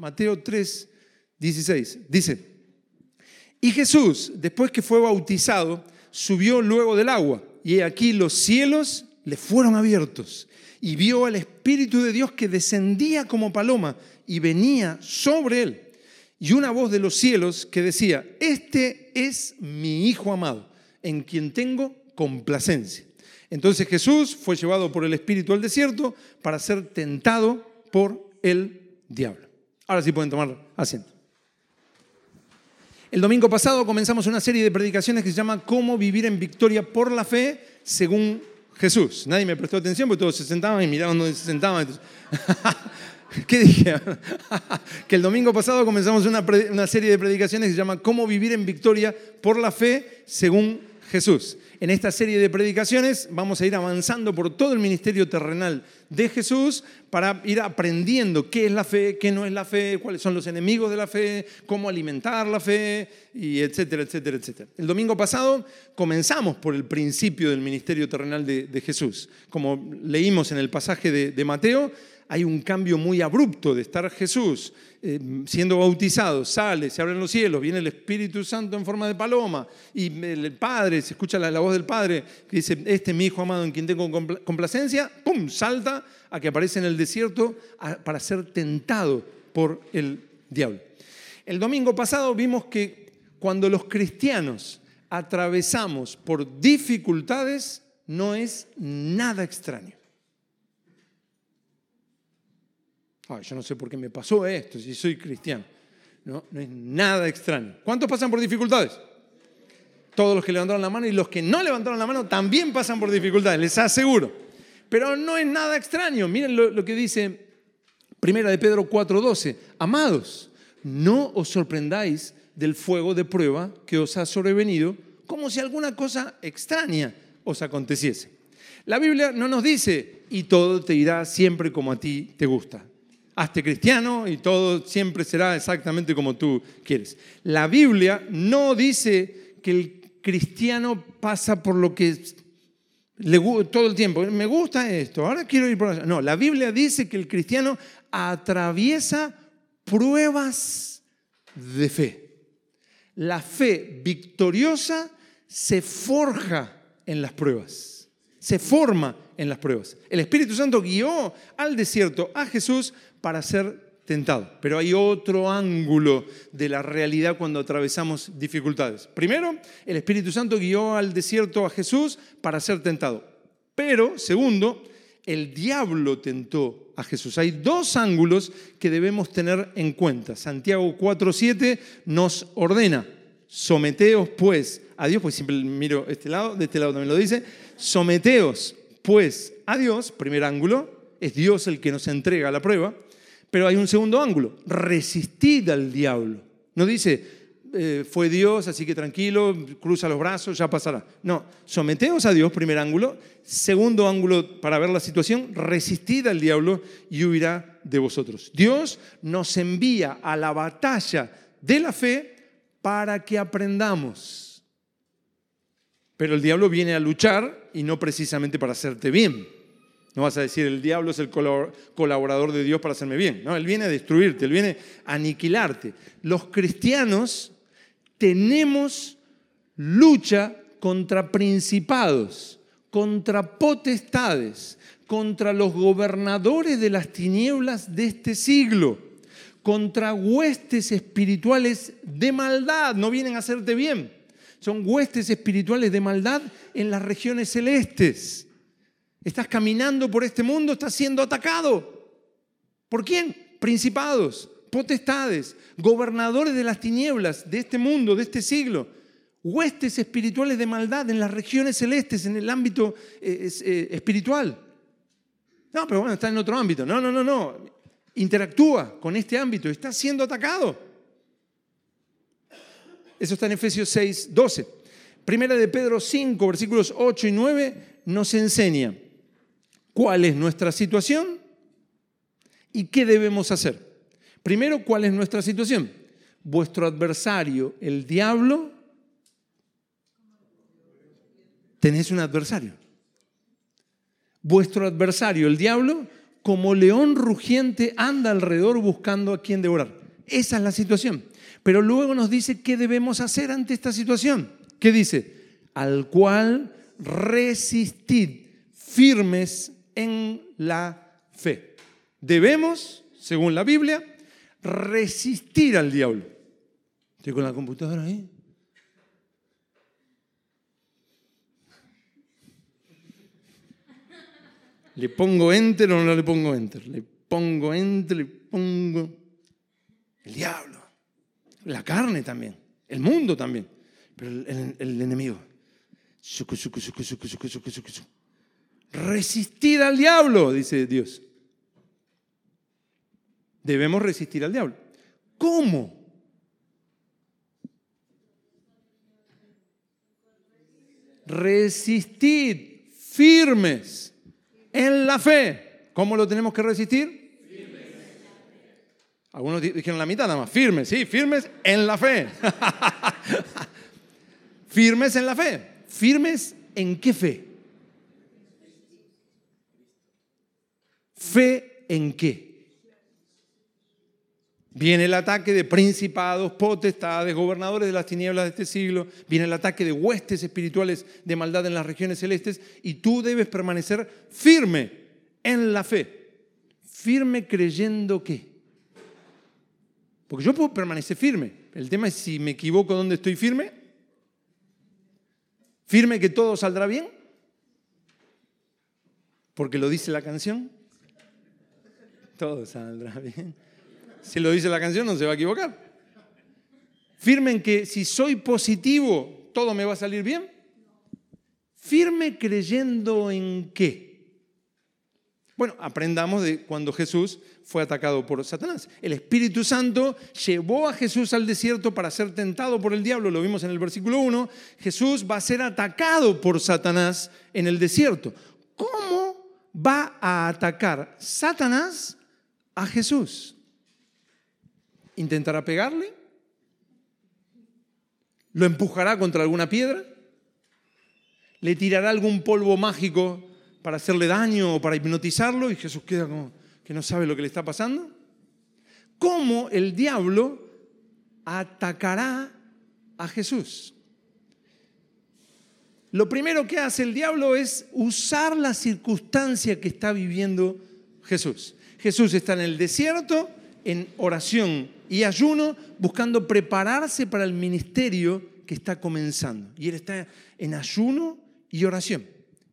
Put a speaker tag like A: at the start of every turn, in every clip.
A: Mateo 3, 16. Dice, y Jesús, después que fue bautizado, subió luego del agua, y aquí los cielos le fueron abiertos, y vio al Espíritu de Dios que descendía como paloma y venía sobre él. Y una voz de los cielos que decía, este es mi Hijo amado, en quien tengo complacencia. Entonces Jesús fue llevado por el Espíritu al desierto para ser tentado por el diablo. Ahora sí pueden tomar asiento. El domingo pasado comenzamos una serie de predicaciones que se llama Cómo vivir en victoria por la fe según Jesús. Nadie me prestó atención porque todos se sentaban y miraban dónde se sentaban. ¿Qué dije? que el domingo pasado comenzamos una, una, serie de predicaciones que se llama Cómo vivir en victoria por la fe según Jesús. En esta serie de predicaciones vamos a ir avanzando por todo el ministerio terrenal de Jesús para ir aprendiendo qué es la fe, qué no es la fe, cuáles son los enemigos de la fe, cómo alimentar la fe, y etcétera, etcétera, etcétera. El domingo pasado comenzamos por el principio del ministerio terrenal de, Jesús. Como leímos en el pasaje de Mateo, hay un cambio muy abrupto de estar Jesús eh, siendo bautizado, sale, se abren los cielos, viene el Espíritu Santo en forma de paloma y el Padre, se escucha la, voz del Padre que dice, este es mi Hijo amado en quien tengo complacencia, ¡pum!, salta a que aparece en el desierto para ser tentado por el diablo. El domingo pasado vimos que cuando los cristianos atravesamos por dificultades, no es nada extraño. Yo no sé por qué me pasó esto si soy cristiano. No, no es nada extraño. ¿Cuántos pasan por dificultades? Todos los que levantaron la mano y los que no levantaron la mano también pasan por dificultades, les aseguro. Pero no es nada extraño. Miren lo, lo que dice Primera de Pedro 4:12. Amados, no os sorprendáis del fuego de prueba que os ha sobrevenido como si alguna cosa extraña os aconteciese. La Biblia no nos dice, y todo te irá siempre como a ti te gusta hazte cristiano y todo siempre será exactamente como tú quieres. La Biblia no dice que el cristiano pasa por lo que le, todo el tiempo. Me gusta esto, ahora quiero ir por allá. No, la Biblia dice que el cristiano atraviesa pruebas de fe. La fe victoriosa se forja en las pruebas, se forma en las pruebas. El Espíritu Santo guió al desierto a Jesús para ser tentado. Pero hay otro ángulo de la realidad cuando atravesamos dificultades. Primero, el Espíritu Santo guió al desierto a Jesús para ser tentado. Pero, segundo, el diablo tentó a Jesús. Hay dos ángulos que debemos tener en cuenta. Santiago 4.7 nos ordena, someteos pues a Dios, pues siempre miro este lado, de este lado también lo dice, someteos pues a Dios, primer ángulo, es Dios el que nos entrega la prueba. Pero hay un segundo ángulo, resistid al diablo. No dice, eh, fue Dios, así que tranquilo, cruza los brazos, ya pasará. No, someteos a Dios, primer ángulo. Segundo ángulo para ver la situación, resistid al diablo y huirá de vosotros. Dios nos envía a la batalla de la fe para que aprendamos. Pero el diablo viene a luchar y no precisamente para hacerte bien. No vas a decir, el diablo es el colaborador de Dios para hacerme bien. No, él viene a destruirte, él viene a aniquilarte. Los cristianos tenemos lucha contra principados, contra potestades, contra los gobernadores de las tinieblas de este siglo, contra huestes espirituales de maldad. No vienen a hacerte bien. Son huestes espirituales de maldad en las regiones celestes. Estás caminando por este mundo, estás siendo atacado. ¿Por quién? Principados, potestades, gobernadores de las tinieblas de este mundo, de este siglo, huestes espirituales de maldad en las regiones celestes, en el ámbito eh, eh, espiritual. No, pero bueno, está en otro ámbito. No, no, no, no. Interactúa con este ámbito, está siendo atacado. Eso está en Efesios 6, 12. Primera de Pedro 5, versículos 8 y 9 nos enseña cuál es nuestra situación y qué debemos hacer. Primero, ¿cuál es nuestra situación? Vuestro adversario, el diablo, tenés un adversario. Vuestro adversario, el diablo, como león rugiente anda alrededor buscando a quien devorar. Esa es la situación. Pero luego nos dice qué debemos hacer ante esta situación. ¿Qué dice? Al cual resistid firmes en la fe. Debemos, según la Biblia, resistir al diablo. Estoy con la computadora ahí. Le pongo enter o no le pongo enter. Le pongo enter, le pongo el diablo. La carne también. El mundo también. Pero el, enemigo. Resistir al diablo, dice Dios. Debemos resistir al diablo. ¿Cómo? Resistir firmes en la fe. ¿Cómo lo tenemos que resistir? Algunos dijeron la mitad nada más. Firmes, sí, firmes en la fe. firmes en la fe. ¿Firmes en qué fe? ¿Fe en qué? Viene el ataque de principados, potestades, gobernadores de las tinieblas de este siglo. Viene el ataque de huestes espirituales de maldad en las regiones celestes. Y tú debes permanecer firme en la fe. Firme creyendo qué. Porque yo puedo permanecer firme. El tema es si me equivoco dónde estoy firme. Firme que todo saldrá bien. Porque lo dice la canción. Todo saldrá bien. Si lo dice la canción, no se va a equivocar. Firme en que si soy positivo, todo me va a salir bien. Firme creyendo en qué. Bueno, aprendamos de cuando Jesús fue atacado por Satanás. El Espíritu Santo llevó a Jesús al desierto para ser tentado por el diablo, lo vimos en el versículo 1. Jesús va a ser atacado por Satanás en el desierto. ¿Cómo va a atacar Satanás a Jesús? ¿Intentará pegarle? ¿Lo empujará contra alguna piedra? ¿Le tirará algún polvo mágico para hacerle daño o para hipnotizarlo? Y Jesús queda como que no sabe lo que le está pasando. ¿Cómo el diablo atacará a Jesús? Lo primero que hace el diablo es usar la circunstancia que está viviendo Jesús. Jesús está en el desierto, en oración y ayuno buscando prepararse para el ministerio que está comenzando. Y él está en ayuno y oración.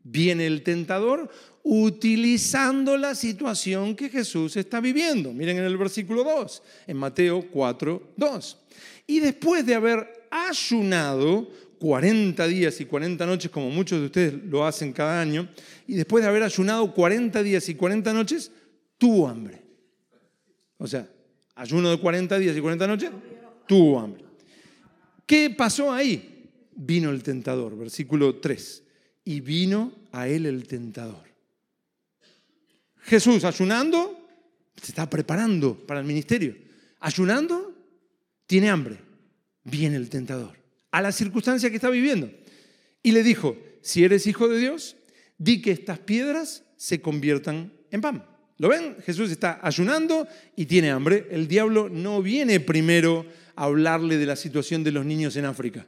A: Viene el tentador utilizando la situación que Jesús está viviendo. Miren en el versículo 2, en Mateo 4, 2. Y después de haber ayunado 40 días y 40 noches, como muchos de ustedes lo hacen cada año, y después de haber ayunado 40 días y 40 noches, tuvo hambre. O sea, ayuno de 40 días y 40 noches, tuvo hambre. ¿Qué pasó ahí? Vino el tentador, versículo 3. Y vino a él el tentador. Jesús ayunando, se está preparando para el ministerio. Ayunando, tiene hambre. Viene el tentador. A la circunstancia que está viviendo. Y le dijo, si eres hijo de Dios, di que estas piedras se conviertan en pan. ¿Lo ven? Jesús está ayunando y tiene hambre. El diablo no viene primero a hablarle de la situación de los niños en África.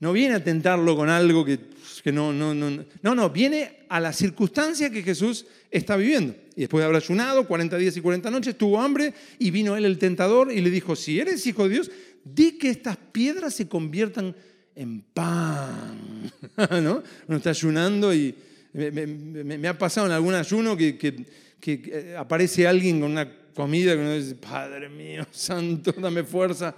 A: No viene a tentarlo con algo que, que no, no, no, no, no, viene a la circunstancia que Jesús está viviendo. Y después de haber ayunado 40 días y 40 noches, tuvo hambre y vino él el tentador y le dijo, si eres hijo de Dios, di que estas piedras se conviertan en pan. ¿No? Uno está ayunando y, me, ha pasado en algún ayuno que, que, aparece alguien con una comida que uno dice, Padre mío, santo, dame fuerza.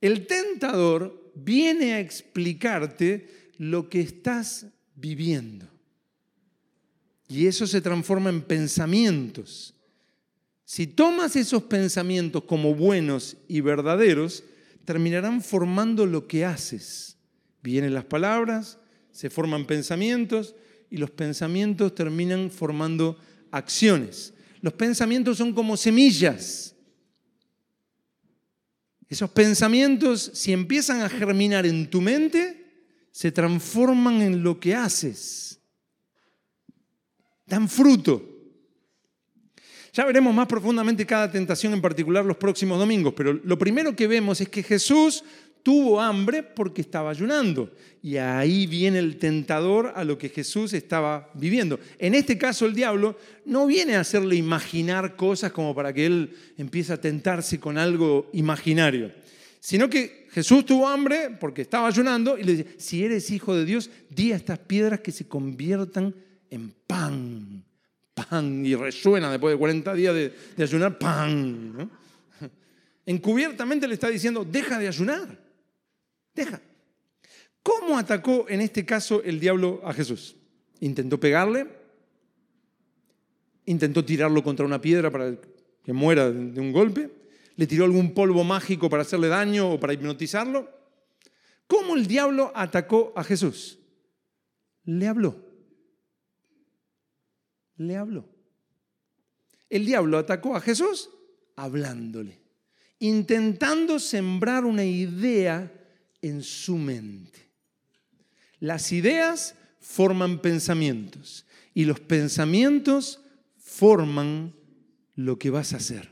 A: El tentador viene a explicarte lo que estás viviendo. Y eso se transforma en pensamientos. Si tomas esos pensamientos como buenos y verdaderos, terminarán formando lo que haces. Vienen las palabras, se forman pensamientos y los pensamientos terminan formando acciones. Los pensamientos son como semillas. Esos pensamientos, si empiezan a germinar en tu mente, se transforman en lo que haces. dan fruto. Ya veremos más profundamente cada tentación en particular los próximos domingos, pero lo primero que vemos es que Jesús tuvo hambre porque estaba ayunando. Y ahí viene el tentador a lo que Jesús estaba viviendo. En este caso el diablo no viene a hacerle imaginar cosas como para que él empiece a tentarse con algo imaginario, sino que Jesús tuvo hambre porque estaba ayunando y le dice, si eres hijo de Dios, di a estas piedras que se conviertan en pan. Pan. Y resuena después de 40 días de, ayunar, pan. Encubiertamente le está diciendo, deja de ayunar. ¿Cómo atacó en este caso el diablo a Jesús? Intentó pegarle, intentó tirarlo contra una piedra para que muera de un golpe, le tiró algún polvo mágico para hacerle daño o para hipnotizarlo. ¿Cómo el diablo atacó a Jesús? Le habló. Le habló. El diablo atacó a Jesús hablándole, intentando sembrar una idea en su mente. Las ideas forman pensamientos y los pensamientos forman lo que vas a hacer.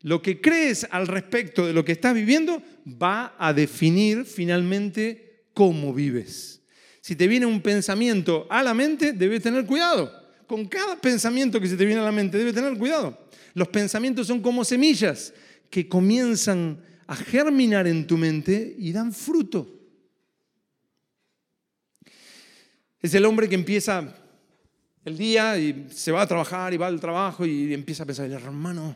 A: Lo que crees al respecto de lo que estás viviendo va a definir finalmente cómo vives. Si te viene un pensamiento a la mente, debes tener cuidado. Con cada pensamiento que se te viene a la mente, debes tener cuidado. Los pensamientos son como semillas que comienzan a germinar en tu mente y dan fruto. Es el hombre que empieza el día y se va a trabajar y va al trabajo y empieza a pensar, el hermano,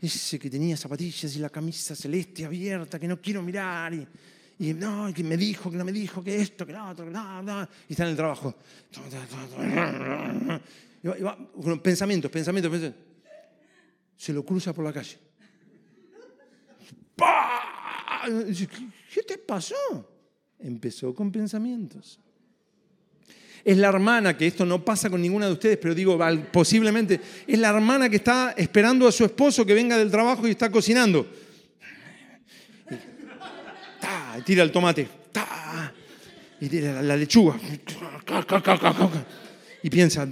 A: ese que tenía zapatillas y la camisa celeste abierta, que no quiero mirar, y, y no, que me dijo, que no me dijo, que esto, que lo otro, que nada, y está en el trabajo. pensamientos, pensamientos, pensamientos. Se lo cruza por la calle. ¿Qué te pasó? Empezó con pensamientos. Es la hermana, que esto no pasa con ninguna de ustedes, pero digo, posiblemente, es la hermana que está esperando a su esposo que venga del trabajo y está cocinando. Y tira el tomate, y tira la lechuga, y piensa,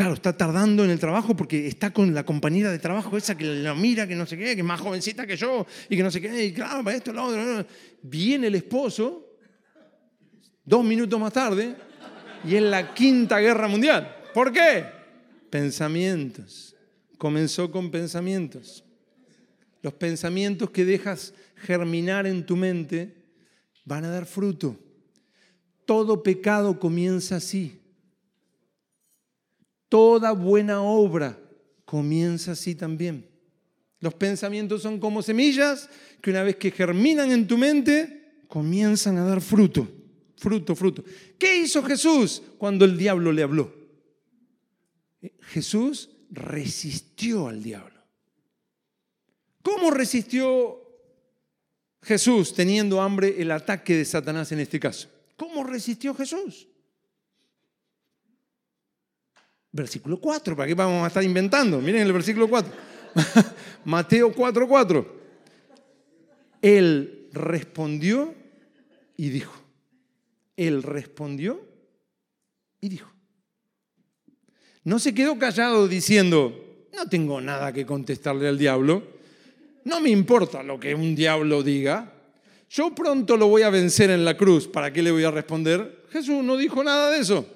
A: Claro, está tardando en el trabajo porque está con la compañera de trabajo esa que lo mira, que no sé qué, que es más jovencita que yo y que no sé qué, y claro, para esto, lo otro. Viene el esposo, dos minutos más tarde, y es la quinta guerra mundial. ¿Por qué? Pensamientos. Comenzó con pensamientos. Los pensamientos que dejas germinar en tu mente van a dar fruto. Todo pecado comienza así. Toda buena obra comienza así también. Los pensamientos son como semillas que una vez que germinan en tu mente, comienzan a dar fruto, fruto, fruto. ¿Qué hizo Jesús cuando el diablo le habló? Jesús resistió al diablo. ¿Cómo resistió Jesús teniendo hambre el ataque de Satanás en este caso? ¿Cómo resistió Jesús? Versículo 4, ¿para qué vamos a estar inventando? Miren el versículo 4. Mateo 4, 4. Él respondió y dijo. Él respondió y dijo. No se quedó callado diciendo, no tengo nada que contestarle al diablo, no me importa lo que un diablo diga, yo pronto lo voy a vencer en la cruz, ¿para qué le voy a responder? Jesús no dijo nada de eso.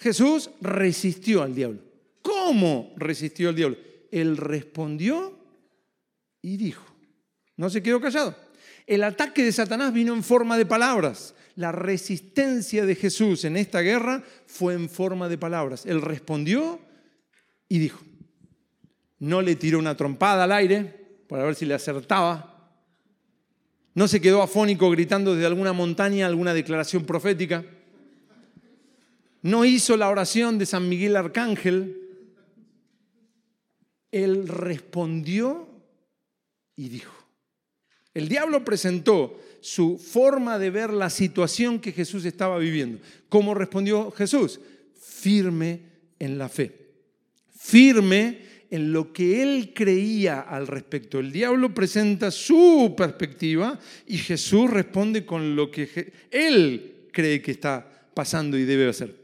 A: Jesús resistió al diablo. ¿Cómo resistió al diablo? Él respondió y dijo. No se quedó callado. El ataque de Satanás vino en forma de palabras. La resistencia de Jesús en esta guerra fue en forma de palabras. Él respondió y dijo. No le tiró una trompada al aire para ver si le acertaba. No se quedó afónico gritando desde alguna montaña alguna declaración profética no hizo la oración de San Miguel Arcángel, él respondió y dijo. El diablo presentó su forma de ver la situación que Jesús estaba viviendo. ¿Cómo respondió Jesús? Firme en la fe. Firme en lo que él creía al respecto. El diablo presenta su perspectiva y Jesús responde con lo que él cree que está pasando y debe hacer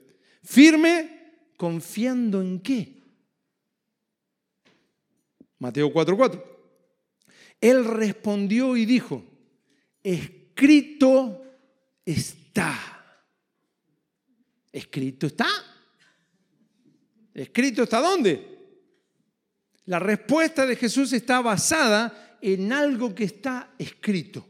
A: firme ¿Confiando en qué? Mateo 4:4. Él respondió y dijo, escrito está. ¿Escrito está? ¿Escrito está dónde? La respuesta de Jesús está basada en algo que está escrito,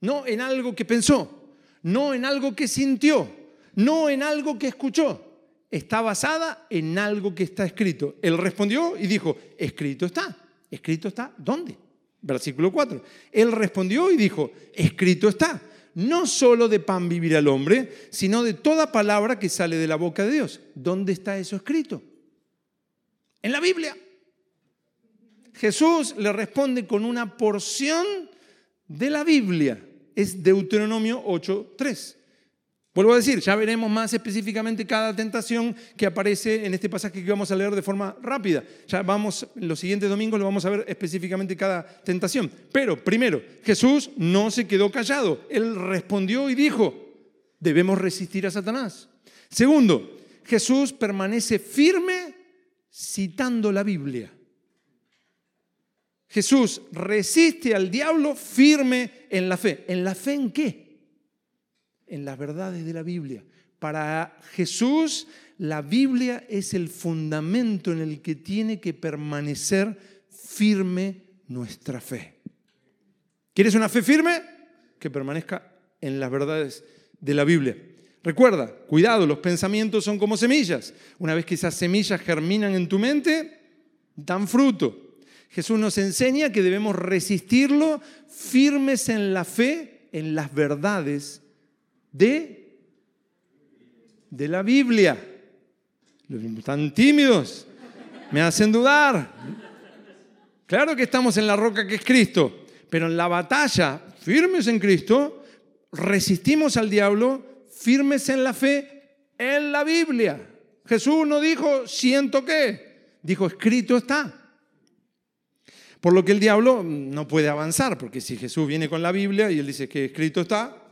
A: no en algo que pensó, no en algo que sintió, no en algo que escuchó. Está basada en algo que está escrito. Él respondió y dijo, escrito está. ¿Escrito está? ¿Dónde? Versículo 4. Él respondió y dijo, escrito está. No solo de pan vivirá el hombre, sino de toda palabra que sale de la boca de Dios. ¿Dónde está eso escrito? En la Biblia. Jesús le responde con una porción de la Biblia. Es Deuteronomio 8.3. Vuelvo a decir, ya veremos más específicamente cada tentación que aparece en este pasaje que vamos a leer de forma rápida. Ya vamos, los siguientes domingos lo vamos a ver específicamente cada tentación. Pero primero, Jesús no se quedó callado. Él respondió y dijo, debemos resistir a Satanás. Segundo, Jesús permanece firme citando la Biblia. Jesús resiste al diablo firme en la fe. ¿En la fe en qué? En las verdades de la Biblia. Para Jesús, la Biblia es el fundamento en el que tiene que permanecer firme nuestra fe. ¿Quieres una fe firme? Que permanezca en las verdades de la Biblia. Recuerda, cuidado, los pensamientos son como semillas. Una vez que esas semillas germinan en tu mente, dan fruto. Jesús nos enseña que debemos resistirlo firmes en la fe, en las verdades de, de la Biblia. Están tímidos, me hacen dudar. Claro que estamos en la roca que es Cristo, pero en la batalla, firmes en Cristo, resistimos al diablo, firmes en la fe, en la Biblia. Jesús no dijo, siento que, dijo, escrito está. Por lo que el diablo no puede avanzar, porque si Jesús viene con la Biblia y él dice que escrito está,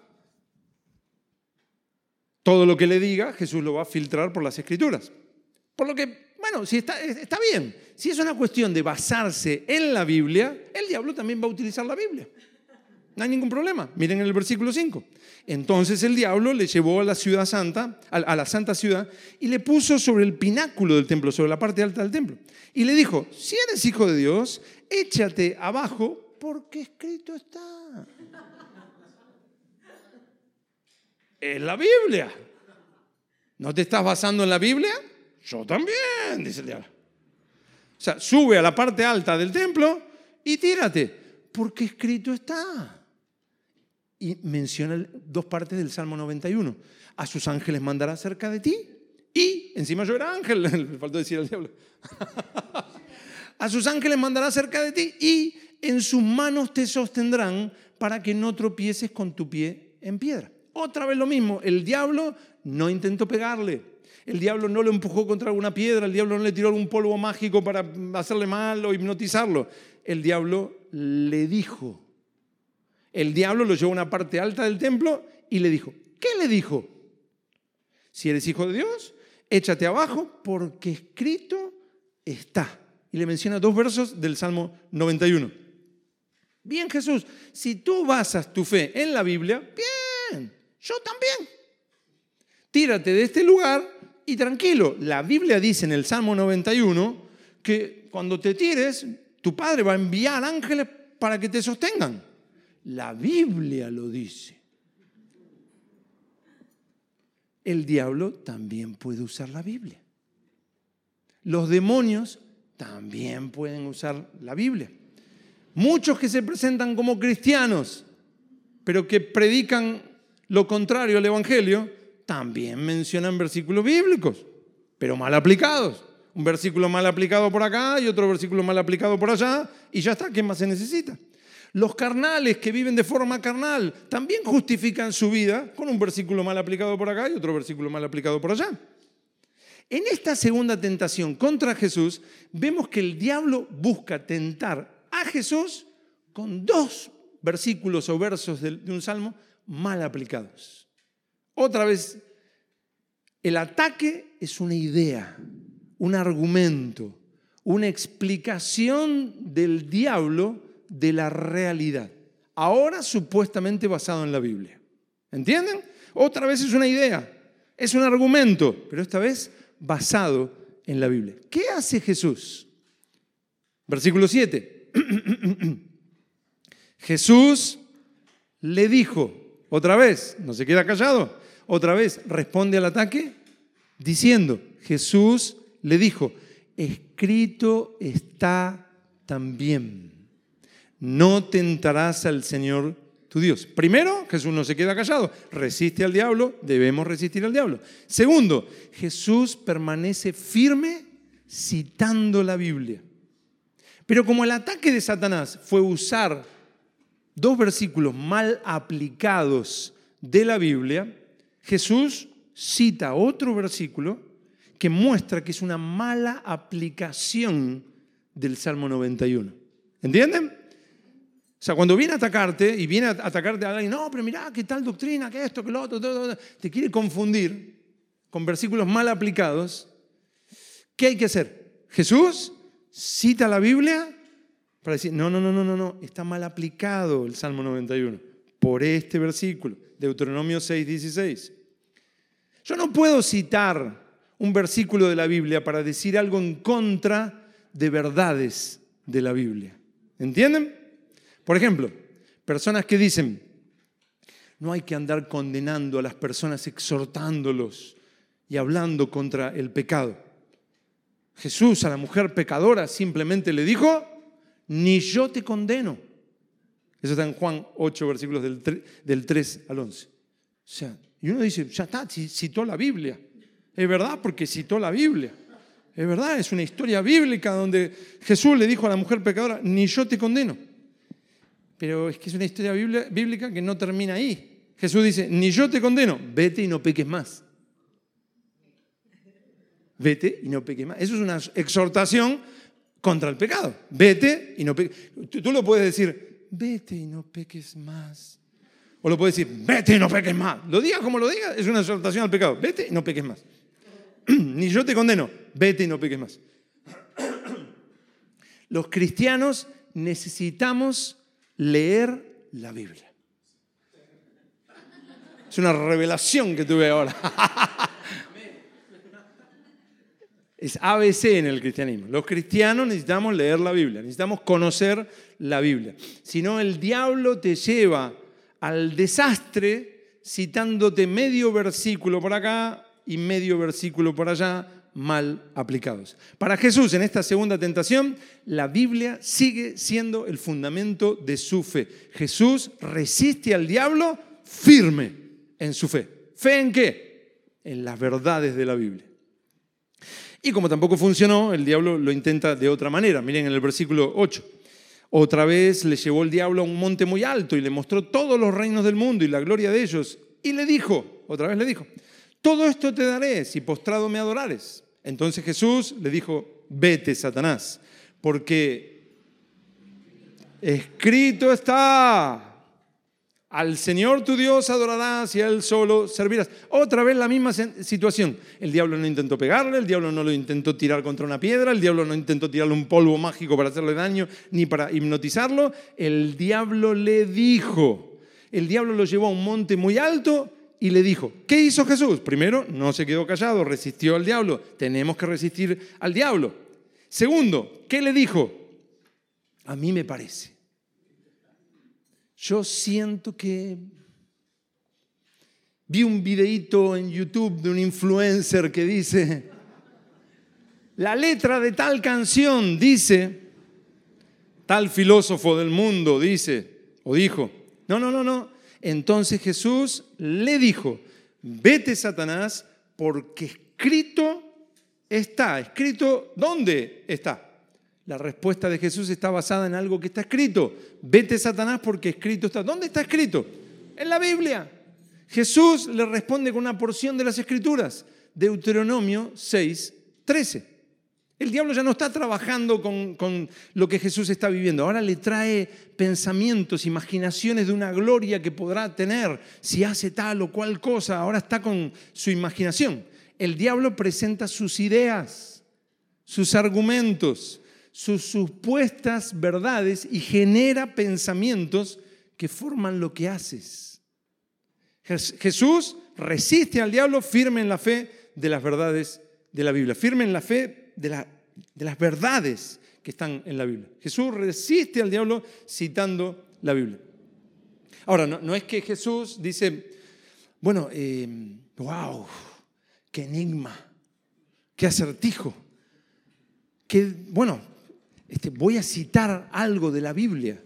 A: todo lo que le diga, Jesús lo va a filtrar por las escrituras. Por lo que, bueno, si está, está bien. Si es una cuestión de basarse en la Biblia, el diablo también va a utilizar la Biblia. No hay ningún problema. Miren el versículo 5. Entonces el diablo le llevó a la ciudad santa, a la santa ciudad, y le puso sobre el pináculo del templo, sobre la parte alta del templo. Y le dijo, si eres hijo de Dios, échate abajo porque escrito está. Es la Biblia. ¿No te estás basando en la Biblia? Yo también, dice el diablo. O sea, sube a la parte alta del templo y tírate, porque escrito está. Y menciona dos partes del Salmo 91. A sus ángeles mandará cerca de ti. Y, encima yo era ángel, me faltó decir al diablo. a sus ángeles mandará cerca de ti y en sus manos te sostendrán para que no tropieces con tu pie en piedra. Otra vez lo mismo, el diablo no intentó pegarle, el diablo no lo empujó contra alguna piedra, el diablo no le tiró algún polvo mágico para hacerle mal o hipnotizarlo. El diablo le dijo, el diablo lo llevó a una parte alta del templo y le dijo, ¿qué le dijo? Si eres hijo de Dios, échate abajo porque escrito está. Y le menciona dos versos del Salmo 91. Bien Jesús, si tú basas tu fe en la Biblia, bien, yo también. Tírate de este lugar y tranquilo. La Biblia dice en el Salmo 91 que cuando te tires, tu Padre va a enviar ángeles para que te sostengan. La Biblia lo dice. El diablo también puede usar la Biblia. Los demonios también pueden usar la Biblia. Muchos que se presentan como cristianos, pero que predican lo contrario al Evangelio, también mencionan versículos bíblicos, pero mal aplicados. Un versículo mal aplicado por acá y otro versículo mal aplicado por allá, y ya está, ¿qué más se necesita? Los carnales que viven de forma carnal también justifican su vida con un versículo mal aplicado por acá y otro versículo mal aplicado por allá. En esta segunda tentación contra Jesús, vemos que el diablo busca tentar a Jesús con dos versículos o versos de un salmo mal aplicados. Otra vez, El ataque es una idea, un argumento, una explicación del diablo de la realidad. Ahora supuestamente basado en la Biblia. ¿Entienden? Otra vez es una idea, es un argumento, pero esta vez basado en la Biblia. ¿Qué hace Jesús? Versículo 7. Jesús le dijo, otra vez, no se queda callado, otra vez responde al ataque diciendo, Jesús le dijo, escrito está también, no tentarás al Señor tu Dios. Primero, Jesús no se queda callado, resiste al diablo, debemos resistir al diablo. Segundo, Jesús permanece firme citando la Biblia. Pero como el ataque de Satanás fue usar dos versículos mal aplicados de la Biblia, Jesús cita otro versículo que muestra que es una mala aplicación del Salmo 91. ¿Entienden? O sea, cuando viene a atacarte y viene a atacarte a alguien, no, pero mira, qué tal doctrina, qué esto, qué lo otro, te quiere confundir con versículos mal aplicados, ¿qué hay que hacer? Jesús cita la Biblia para decir, no, no, no, no, no, no, está mal aplicado el Salmo 91 por este versículo, Deuteronomio 6, 16. Yo no puedo citar un versículo de la Biblia para decir algo en contra de verdades de la Biblia. ¿Entienden? Por ejemplo, personas que dicen, no hay que andar condenando a las personas, exhortándolos y hablando contra el pecado. Jesús a la mujer pecadora simplemente le dijo, ni yo te condeno. Eso está en Juan 8, versículos del 3, al 11. O sea, y uno dice, ya está, citó la Biblia. Es verdad porque citó la Biblia. Es verdad, es una historia bíblica donde Jesús le dijo a la mujer pecadora, ni yo te condeno. Pero es que es una historia bíblica que no termina ahí. Jesús dice, ni yo te condeno, vete y no peques más. Vete y no peques más. Eso es una exhortación contra el pecado. Vete y no peques. Tú, lo puedes decir, vete y no peques más. O lo puedes decir, vete y no peques más. Lo digas como lo digas, es una exhortación al pecado. Vete y no peques más. Ni yo te condeno, vete y no peques más. Los cristianos necesitamos leer la Biblia. Es una revelación que tuve ahora. Es ABC en el cristianismo. Los cristianos necesitamos leer la Biblia, necesitamos conocer la Biblia. Si no, el diablo te lleva al desastre citándote medio versículo por acá y medio versículo por allá mal aplicados. Para Jesús en esta segunda tentación, la Biblia sigue siendo el fundamento de su fe. Jesús resiste al diablo firme en su fe. ¿Fe en qué? En las verdades de la Biblia. Y como tampoco funcionó, el diablo lo intenta de otra manera. Miren en el versículo 8. Otra vez le llevó el diablo a un monte muy alto y le mostró todos los reinos del mundo y la gloria de ellos. Y le dijo, otra vez le dijo, todo esto te daré si postrado me adorares. Entonces Jesús le dijo, vete, Satanás, porque escrito está, al Señor tu Dios adorarás y a Él solo servirás. Otra vez la misma situación. El diablo no intentó pegarle, el diablo no lo intentó tirar contra una piedra, el diablo no intentó tirarle un polvo mágico para hacerle daño ni para hipnotizarlo. El diablo le dijo, el diablo lo llevó a un monte muy alto y le dijo, ¿qué hizo Jesús? Primero, no se quedó callado, resistió al diablo. Tenemos que resistir al diablo. Segundo, ¿qué le dijo? A mí me parece yo siento que vi un videíto en YouTube de un influencer que dice, la letra de tal canción dice, tal filósofo del mundo dice, o dijo, no, no, no, no. Entonces Jesús le dijo, vete Satanás, porque escrito está. ¿Escrito dónde está? La respuesta de Jesús está basada en algo que está escrito. Vete Satanás porque escrito está. ¿Dónde está escrito? En la Biblia. Jesús le responde con una porción de las escrituras. Deuteronomio 6, 13. El diablo ya no está trabajando con, con, lo que Jesús está viviendo. Ahora le trae pensamientos, imaginaciones de una gloria que podrá tener si hace tal o cual cosa. Ahora está con su imaginación. el diablo presenta sus ideas, sus argumentos, sus supuestas verdades y genera pensamientos que forman lo que haces. Jesús resiste al diablo firme en la fe de las verdades de la Biblia, firme en la fe de, de las verdades que están en la Biblia. Jesús resiste al diablo citando la Biblia. Ahora, no, es que Jesús dice, bueno, wow, eh, qué enigma, qué acertijo, que, bueno, este, voy a citar algo de la Biblia,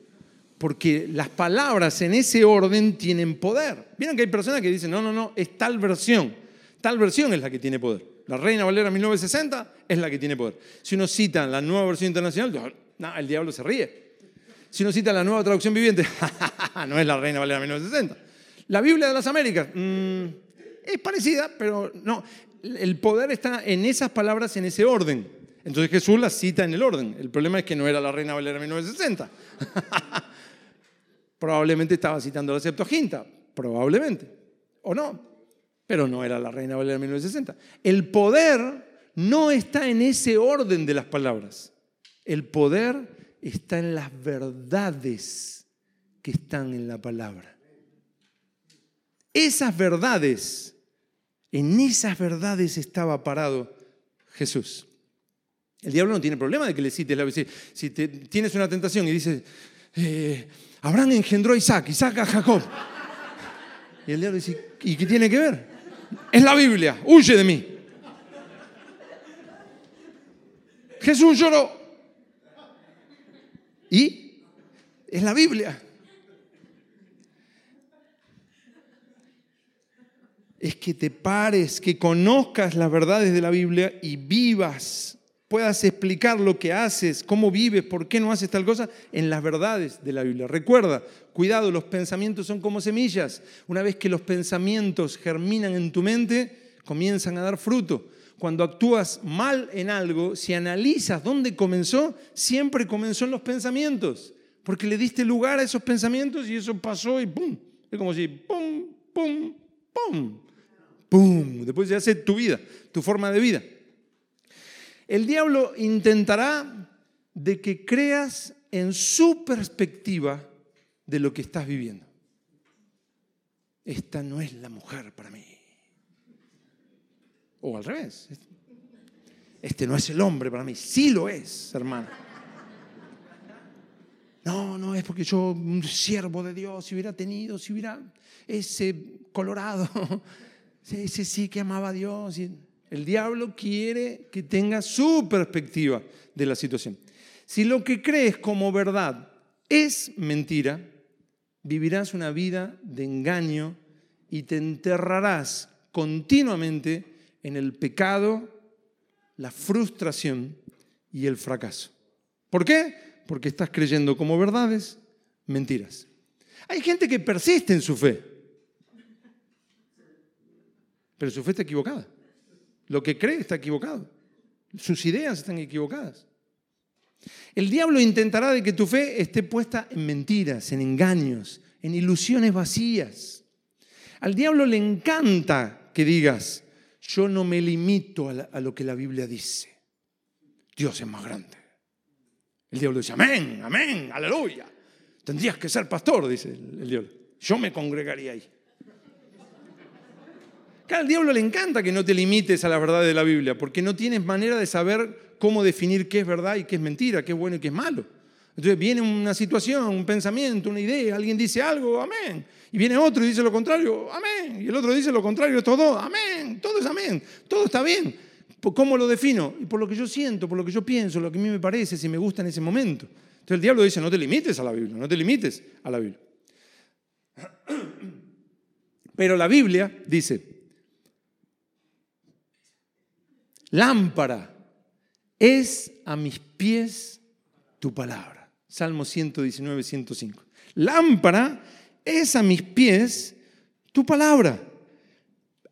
A: porque las palabras en ese orden tienen poder. Vieron que hay personas que dicen, no, no, no, es tal versión, tal versión es la que tiene poder. La Reina Valera 1960 es la que tiene poder. Si uno cita la nueva versión internacional, el diablo se ríe. Si uno cita la nueva traducción viviente, no es la Reina Valera 1960. La Biblia de las Américas, mm, es parecida, pero no. El poder está en esas palabras, en ese orden. Entonces Jesús las cita en el orden. El problema es que no era la Reina Valera 1960. probablemente estaba citando la Septuaginta, probablemente, o no, pero no era la Reina Valera 1960. El poder no está en ese orden de las palabras. El poder está en las verdades que están en la palabra. Esas verdades, en esas verdades estaba parado Jesús. El diablo no tiene problema de que le cites la Si tienes una tentación y dices, eh, Abraham engendró a Isaac, Isaac a Jacob. Y el diablo dice, ¿y qué tiene que ver? Es la Biblia, huye de mí. Jesús lloró. Y es la Biblia. Es que te pares, que conozcas las verdades de la Biblia y vivas, puedas explicar lo que haces, cómo vives, por qué no haces tal cosa, en las verdades de la Biblia. Recuerda, cuidado, los pensamientos son como semillas. Una vez que los pensamientos germinan en tu mente, comienzan a dar fruto cuando actúas mal en algo, si analizas dónde comenzó, siempre comenzó en los pensamientos, porque le diste lugar a esos pensamientos y eso pasó y ¡pum! Es como si ¡pum! ¡pum! ¡pum! ¡pum! Después ya hace tu vida, tu forma de vida. El diablo intentará de que creas en su perspectiva de lo que estás viviendo. Esta no es la mujer para mí. O al revés. Este no es el hombre para mí. Sí lo es, hermano. No, no es porque yo, un siervo de Dios, si hubiera tenido, si hubiera ese colorado, ese sí que amaba a Dios. El diablo quiere que tenga su perspectiva de la situación. Si lo que crees como verdad es mentira, vivirás una vida de engaño y te enterrarás continuamente en el pecado, la frustración y el fracaso. ¿Por qué? Porque estás creyendo como verdades mentiras. Hay gente que persiste en su fe, pero su fe está equivocada. Lo que cree está equivocado. Sus ideas están equivocadas. El diablo intentará de que tu fe esté puesta en mentiras, en engaños, en ilusiones vacías. Al diablo le encanta que digas, yo no me limito a, lo que la Biblia dice. Dios es más grande. El diablo dice, amén, amén, aleluya. Tendrías que ser pastor, dice el, diablo. Yo me congregaría ahí. Claro, al diablo le encanta que no te limites a la verdad de la Biblia, porque no tienes manera de saber cómo definir qué es verdad y qué es mentira, qué es bueno y qué es malo. Entonces viene una situación, un pensamiento, una idea, alguien dice algo, amén. Y viene otro y dice lo contrario, amén. Y el otro dice lo contrario, todo, amén. Todo es amén. Todo está bien. ¿Cómo lo defino? Por lo que yo siento, por lo que yo pienso, lo que a mí me parece, si me gusta en ese momento. Entonces el diablo dice, no te limites a la Biblia, no te limites a la Biblia. Pero la Biblia dice, lámpara es a mis pies tu palabra. Salmo 119, 105. Lámpara es a mis pies tu palabra.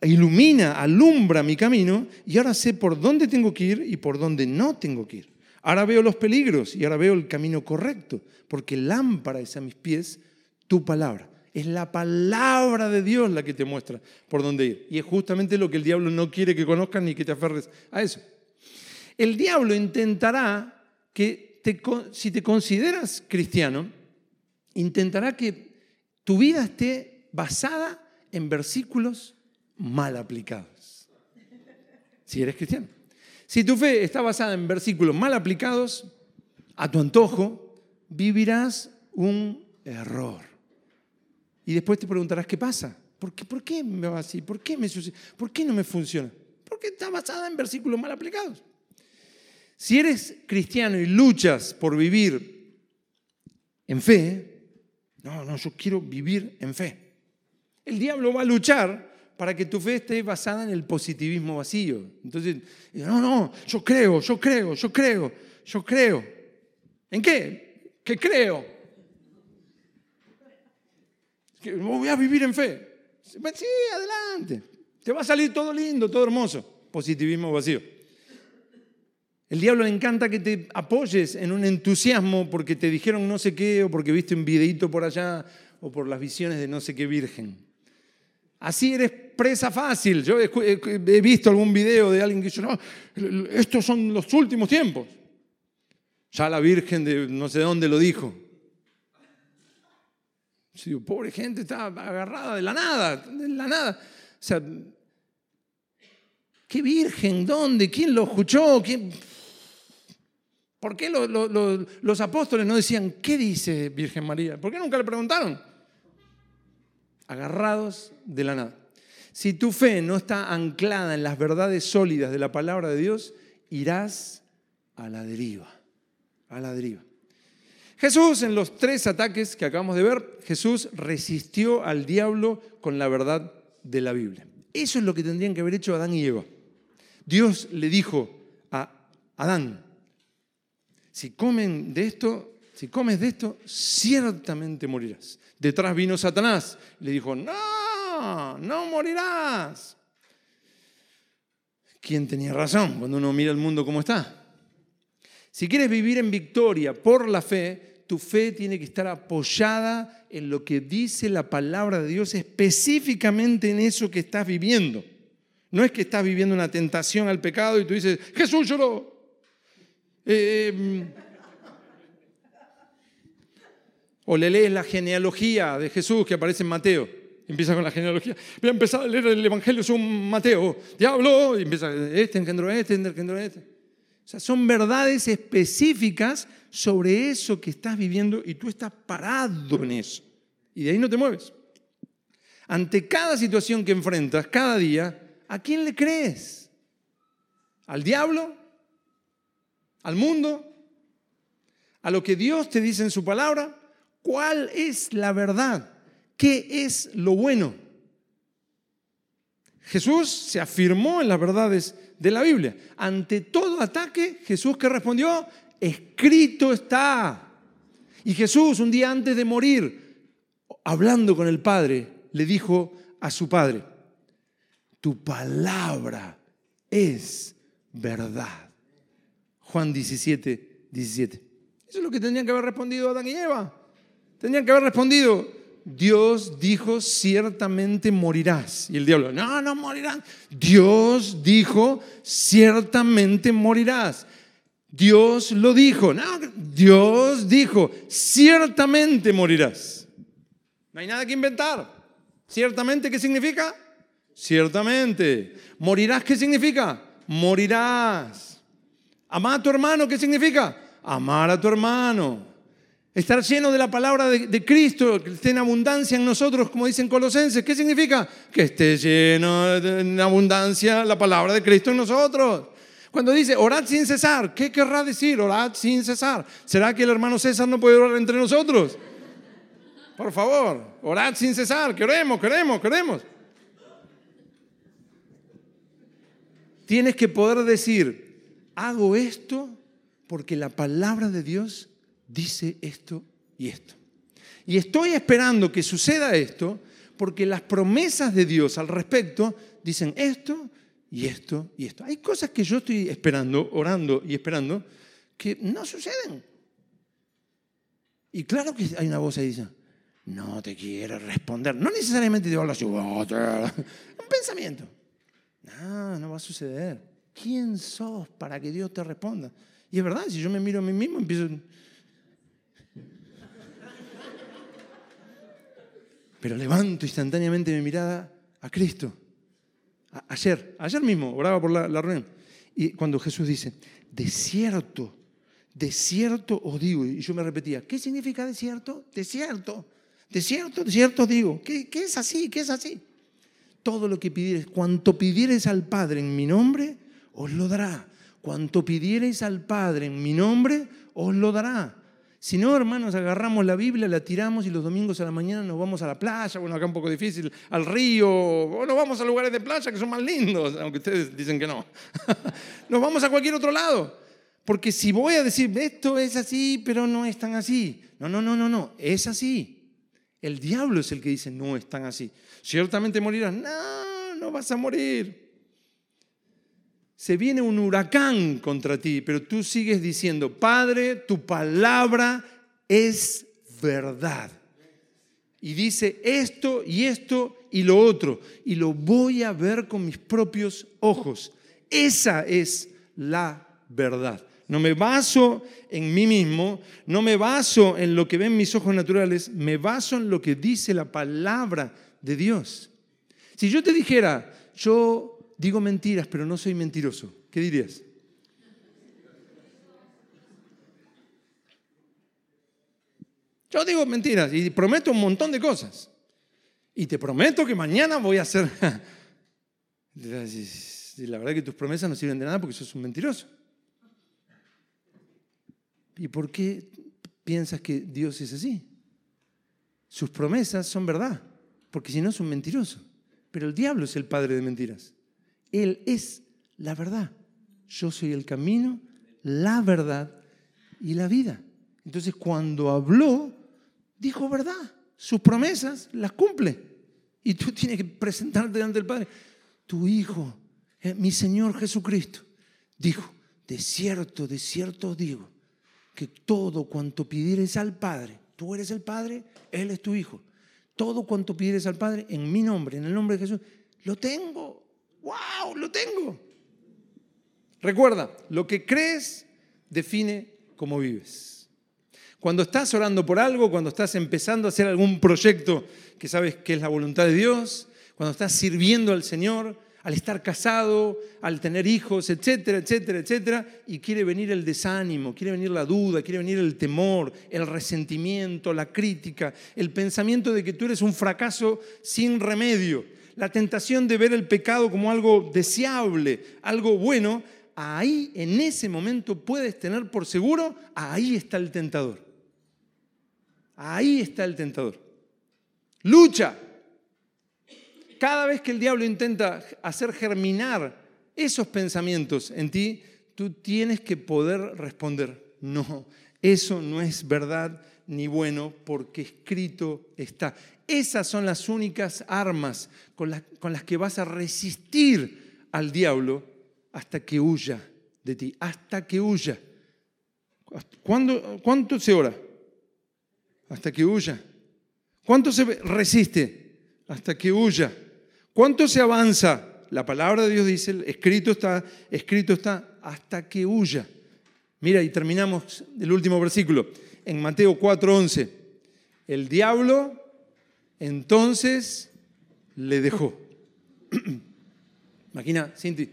A: Ilumina, alumbra mi camino y ahora sé por dónde tengo que ir y por dónde no tengo que ir. Ahora veo los peligros y ahora veo el camino correcto, porque lámpara es a mis pies tu palabra. Es la palabra de Dios la que te muestra por dónde ir. Y es justamente lo que el diablo no quiere que conozcas ni que te aferres a eso. El diablo intentará que, si te consideras cristiano, intentará que tu vida esté basada en versículos mal aplicados. Si eres cristiano. Si tu fe está basada en versículos mal aplicados, a tu antojo, vivirás un error. Y después te preguntarás, ¿qué pasa? ¿Por qué, por qué me va así? ¿Por qué, me ¿Por qué no me funciona? Porque está basada en versículos mal aplicados. Si eres cristiano y luchas por vivir en fe, no, no, yo quiero vivir en fe. El diablo va a luchar para que tu fe esté basada en el positivismo vacío. Entonces, no, no, yo creo, yo creo, yo creo, yo creo. ¿En qué? ¿Qué creo? Voy a vivir en fe. Sí, adelante. Te va a salir todo lindo, todo hermoso. Positivismo vacío. El diablo le encanta que te apoyes en un entusiasmo porque te dijeron no sé qué o porque viste un videíto por allá o por las visiones de no sé qué virgen. Así eres presa fácil. Yo he visto algún video de alguien que dice, no, estos son los últimos tiempos. Ya la Virgen de no sé dónde lo dijo. Pobre gente, está agarrada de la nada, de la nada. O sea, ¿qué Virgen? ¿Dónde? ¿Quién lo escuchó? ¿Quién? ¿Por qué los apóstoles no decían, ¿qué dice Virgen María? ¿Por qué nunca le preguntaron? agarrados de la nada. Si tu fe no está anclada en las verdades sólidas de la palabra de Dios, irás a la deriva, a la deriva. Jesús, en los tres ataques que acabamos de ver, Jesús resistió al diablo con la verdad de la Biblia. Eso es lo que tendrían que haber hecho Adán y Eva. Dios le dijo a Adán, si comen de esto, si comes de esto, ciertamente morirás. Detrás vino Satanás. Le dijo, no, no morirás. ¿Quién tenía razón cuando uno mira el mundo como está? Si quieres vivir en victoria por la fe, tu fe tiene que estar apoyada en lo que dice la palabra de Dios, específicamente en eso que estás viviendo. No es que estás viviendo una tentación al pecado y tú dices, Jesús lloró. Eh, o le lees la genealogía de Jesús que aparece en Mateo. Empieza con la genealogía. Voy a empezar a leer el Evangelio según Mateo. Diablo. Y empieza, este engendró este, este, engendró este. O sea, son verdades específicas sobre eso que estás viviendo y tú estás parado en eso. Y de ahí no te mueves. Ante cada situación que enfrentas, cada día, ¿a quién le crees? ¿Al diablo? ¿Al mundo? ¿A lo que Dios te dice en su palabra? ¿Cuál es la verdad? ¿Qué es lo bueno? Jesús se afirmó en las verdades de la Biblia. Ante todo ataque, Jesús que respondió, escrito está. Y Jesús, un día antes de morir, hablando con el Padre, le dijo a su Padre, tu palabra es verdad. Juan 17, 17. Eso es lo que tendrían que haber respondido Adán y Eva. Tendrían que haber respondido, Dios dijo, ciertamente morirás. Y el diablo, no, no morirás. Dios dijo, ciertamente morirás. Dios lo dijo, no, Dios dijo, ciertamente morirás. No hay nada que inventar. Ciertamente, ¿qué significa? Ciertamente. ¿Morirás qué significa? Morirás. Amar a tu hermano, ¿qué significa? Amar a tu hermano. Estar lleno de la palabra de, Cristo, que esté en abundancia en nosotros, como dicen Colosenses. ¿Qué significa? Que esté lleno de, en abundancia la palabra de Cristo en nosotros. Cuando dice orad sin cesar, ¿qué querrá decir orad sin cesar? ¿Será que el hermano César no puede orar entre nosotros? Por favor, orad sin cesar, queremos, queremos, queremos. Tienes que poder decir, hago esto porque la palabra de Dios dice esto y esto. Y estoy esperando que suceda esto porque las promesas de Dios al respecto dicen esto y esto y esto. Hay cosas que yo estoy esperando, orando y esperando, que no suceden. Y claro que hay una voz ahí dice, no te quiere responder. No necesariamente te va a hablar así, un pensamiento. No, no va a suceder. ¿Quién sos para que Dios te responda? Y es verdad, si yo me miro a mí mismo, empiezo... Pero levanto instantáneamente mi mirada a Cristo. ayer, ayer mismo, oraba por la, la reunión. Y cuando Jesús dice, desierto, desierto os digo, y yo me repetía, ¿qué significa desierto? Desierto, desierto, desierto digo. ¿Qué, qué es así? ¿Qué es así? Todo lo que pidieres, cuanto pidieres al Padre en mi nombre, os lo dará. Cuanto pidiereis al Padre en mi nombre, os lo dará. Si no, hermanos, agarramos la Biblia, la tiramos y los domingos a la mañana nos vamos a la playa, bueno, acá un poco difícil, al río, o nos vamos a lugares de playa que son más lindos, aunque ustedes dicen que no. nos vamos a cualquier otro lado. Porque si voy a decir, esto es así, pero no es tan así. No, no, no, no, no, es así. El diablo es el que dice, no es tan así. Ciertamente morirás. No, no vas a morir se viene un huracán contra ti, pero tú sigues diciendo, Padre, tu palabra es verdad. Y dice esto y esto y lo otro, y lo voy a ver con mis propios ojos. Esa es la verdad. No me baso en mí mismo, no me baso en lo que ven mis ojos naturales, me baso en lo que dice la palabra de Dios. Si yo te dijera, yo digo mentiras, pero no soy mentiroso. ¿Qué dirías? Yo digo mentiras y prometo un montón de cosas. Y te prometo que mañana voy a hacer... La verdad que tus promesas no sirven de nada porque sos un mentiroso. ¿Y por qué piensas que Dios es así? Sus promesas son verdad, porque si no es un mentiroso. Pero el diablo es el padre de mentiras. Él es la verdad. Yo soy el camino, la verdad y la vida. Entonces cuando habló, dijo verdad. Sus promesas las cumple. Y tú tienes que presentarte delante del Padre. Tu Hijo, eh, mi Señor Jesucristo, dijo, de cierto, de cierto digo, que todo cuanto pidieres al Padre, tú eres el Padre, Él es tu Hijo. Todo cuanto pidieres al Padre en mi nombre, en el nombre de Jesús, lo tengo. ¡Wow! Lo tengo. Recuerda, lo que crees define cómo vives. Cuando estás orando por algo, cuando estás empezando a hacer algún proyecto que sabes que es la voluntad de Dios, cuando estás sirviendo al Señor, al estar casado, al tener hijos, etcétera, etcétera, etcétera, y quiere venir el desánimo, quiere venir la duda, quiere venir el temor, el resentimiento, la crítica, el pensamiento de que tú eres un fracaso sin remedio la tentación de ver el pecado como algo deseable, algo bueno, ahí en ese momento puedes tener por seguro, ahí está el tentador. Ahí está el tentador. Lucha. Cada vez que el diablo intenta hacer germinar esos pensamientos en ti, tú tienes que poder responder, no, eso no es verdad ni bueno porque escrito está. Esas son las únicas armas con las, que vas a resistir al diablo hasta que huya de ti, hasta que huya. ¿Cuánto se ora? Hasta que huya. ¿Cuánto se resiste? Hasta que huya. ¿Cuánto se avanza? La palabra de Dios dice, escrito está, escrito está, hasta que huya. Mira, y terminamos el último versículo, en Mateo 4:11. El diablo entonces le dejó. Imagina, Cinti,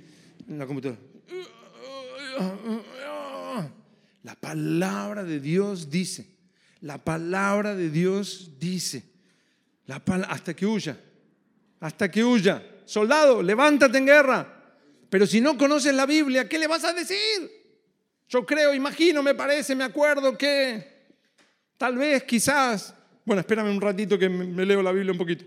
A: en la computadora. La palabra de Dios dice, la palabra de Dios dice, la hasta que huya, hasta que huya. Soldado, levántate en guerra. Pero si no conoces la Biblia, ¿qué le vas a decir? Yo creo, imagino, me parece, me acuerdo que tal vez, quizás, bueno, espérame un ratito que me leo la Biblia un poquito.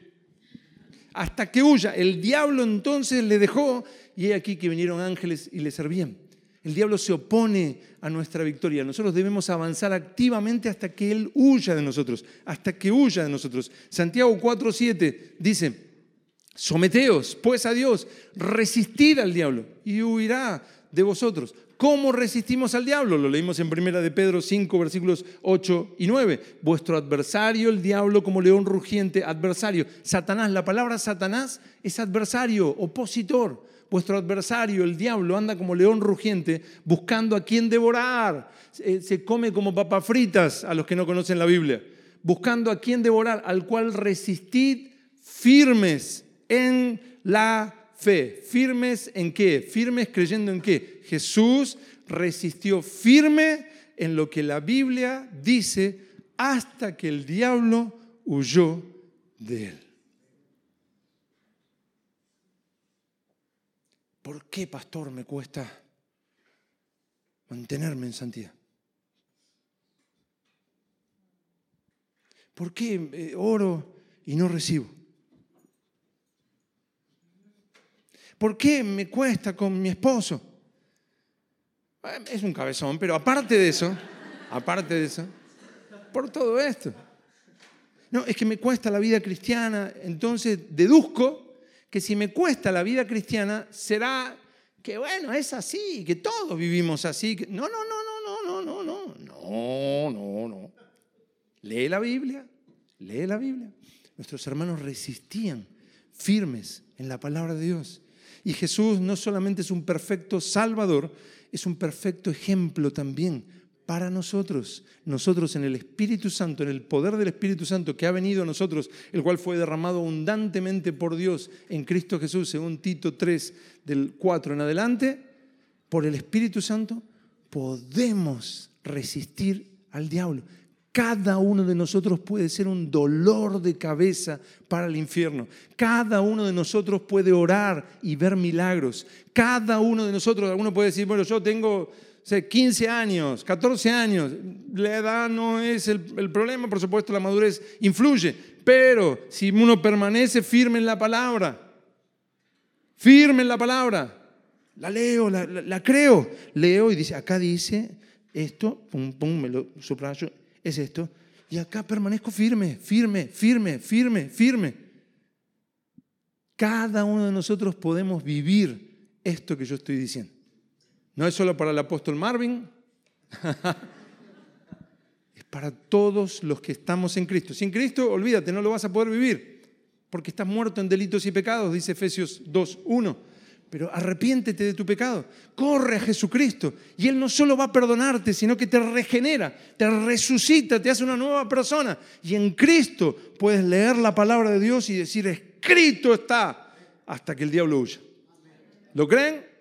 A: Hasta que huya. El diablo entonces le dejó y he aquí que vinieron ángeles y le servían. El diablo se opone a nuestra victoria. Nosotros debemos avanzar activamente hasta que Él huya de nosotros, hasta que huya de nosotros. Santiago 4.7 dice, someteos pues a Dios, resistid al diablo y huirá de vosotros. ¿Cómo resistimos al diablo? Lo leímos en primera de Pedro 5, versículos 8 y 9. Vuestro adversario, el diablo, como león rugiente, adversario. Satanás, la palabra Satanás es adversario, opositor. Vuestro adversario, el diablo, anda como león rugiente buscando a quien devorar. Se come como papas fritas a los que no conocen la Biblia. Buscando a quien devorar, al cual resistid firmes en la fe. ¿Firmes en qué? Firmes creyendo en qué? Jesús resistió firme en lo que la Biblia dice hasta que el diablo huyó de él. ¿Por qué, pastor, me cuesta mantenerme en santidad? ¿Por qué eh, oro y no recibo? ¿Por qué me cuesta con mi esposo? Eh, es un cabezón, pero aparte de eso, aparte de eso, por todo esto. No, es que me cuesta la vida cristiana, entonces deduzco que si me cuesta la vida cristiana, será que bueno, es así, que todos vivimos así. No, no, no, no, no, no, no, no, no, no, no. Lee la Biblia, lee la Biblia. Nuestros hermanos resistían firmes en la palabra de Dios. Y Jesús no solamente es un perfecto Salvador, es un perfecto ejemplo también para nosotros. Nosotros en el Espíritu Santo, en el poder del Espíritu Santo que ha venido a nosotros, el cual fue derramado abundantemente por Dios en Cristo Jesús, según Tito 3 del 4 en adelante, por el Espíritu Santo podemos resistir al diablo. Cada uno de nosotros puede ser un dolor de cabeza para el infierno. Cada uno de nosotros puede orar y ver milagros. Cada uno de nosotros, alguno puede decir, bueno, yo tengo 15 años, 14 años, la edad no es el, problema, por supuesto la madurez influye, pero si uno permanece firme en la palabra, firme en la palabra, la leo, la, creo, leo y dice, acá dice esto, pum, pum, me lo subrayo, es esto, y acá permanezco firme, firme, firme, firme, firme. Cada uno de nosotros podemos vivir esto que yo estoy diciendo. No es solo para el apóstol Marvin, es para todos los que estamos en Cristo. Sin Cristo, olvídate, no lo vas a poder vivir, porque estás muerto en delitos y pecados, dice Efesios 2.1. Pero arrepiéntete de tu pecado, corre a Jesucristo y Él no solo va a perdonarte, sino que te regenera, te resucita, te hace una nueva persona. Y en Cristo puedes leer la palabra de Dios y decir, escrito está, hasta que el diablo huya. ¿Lo creen?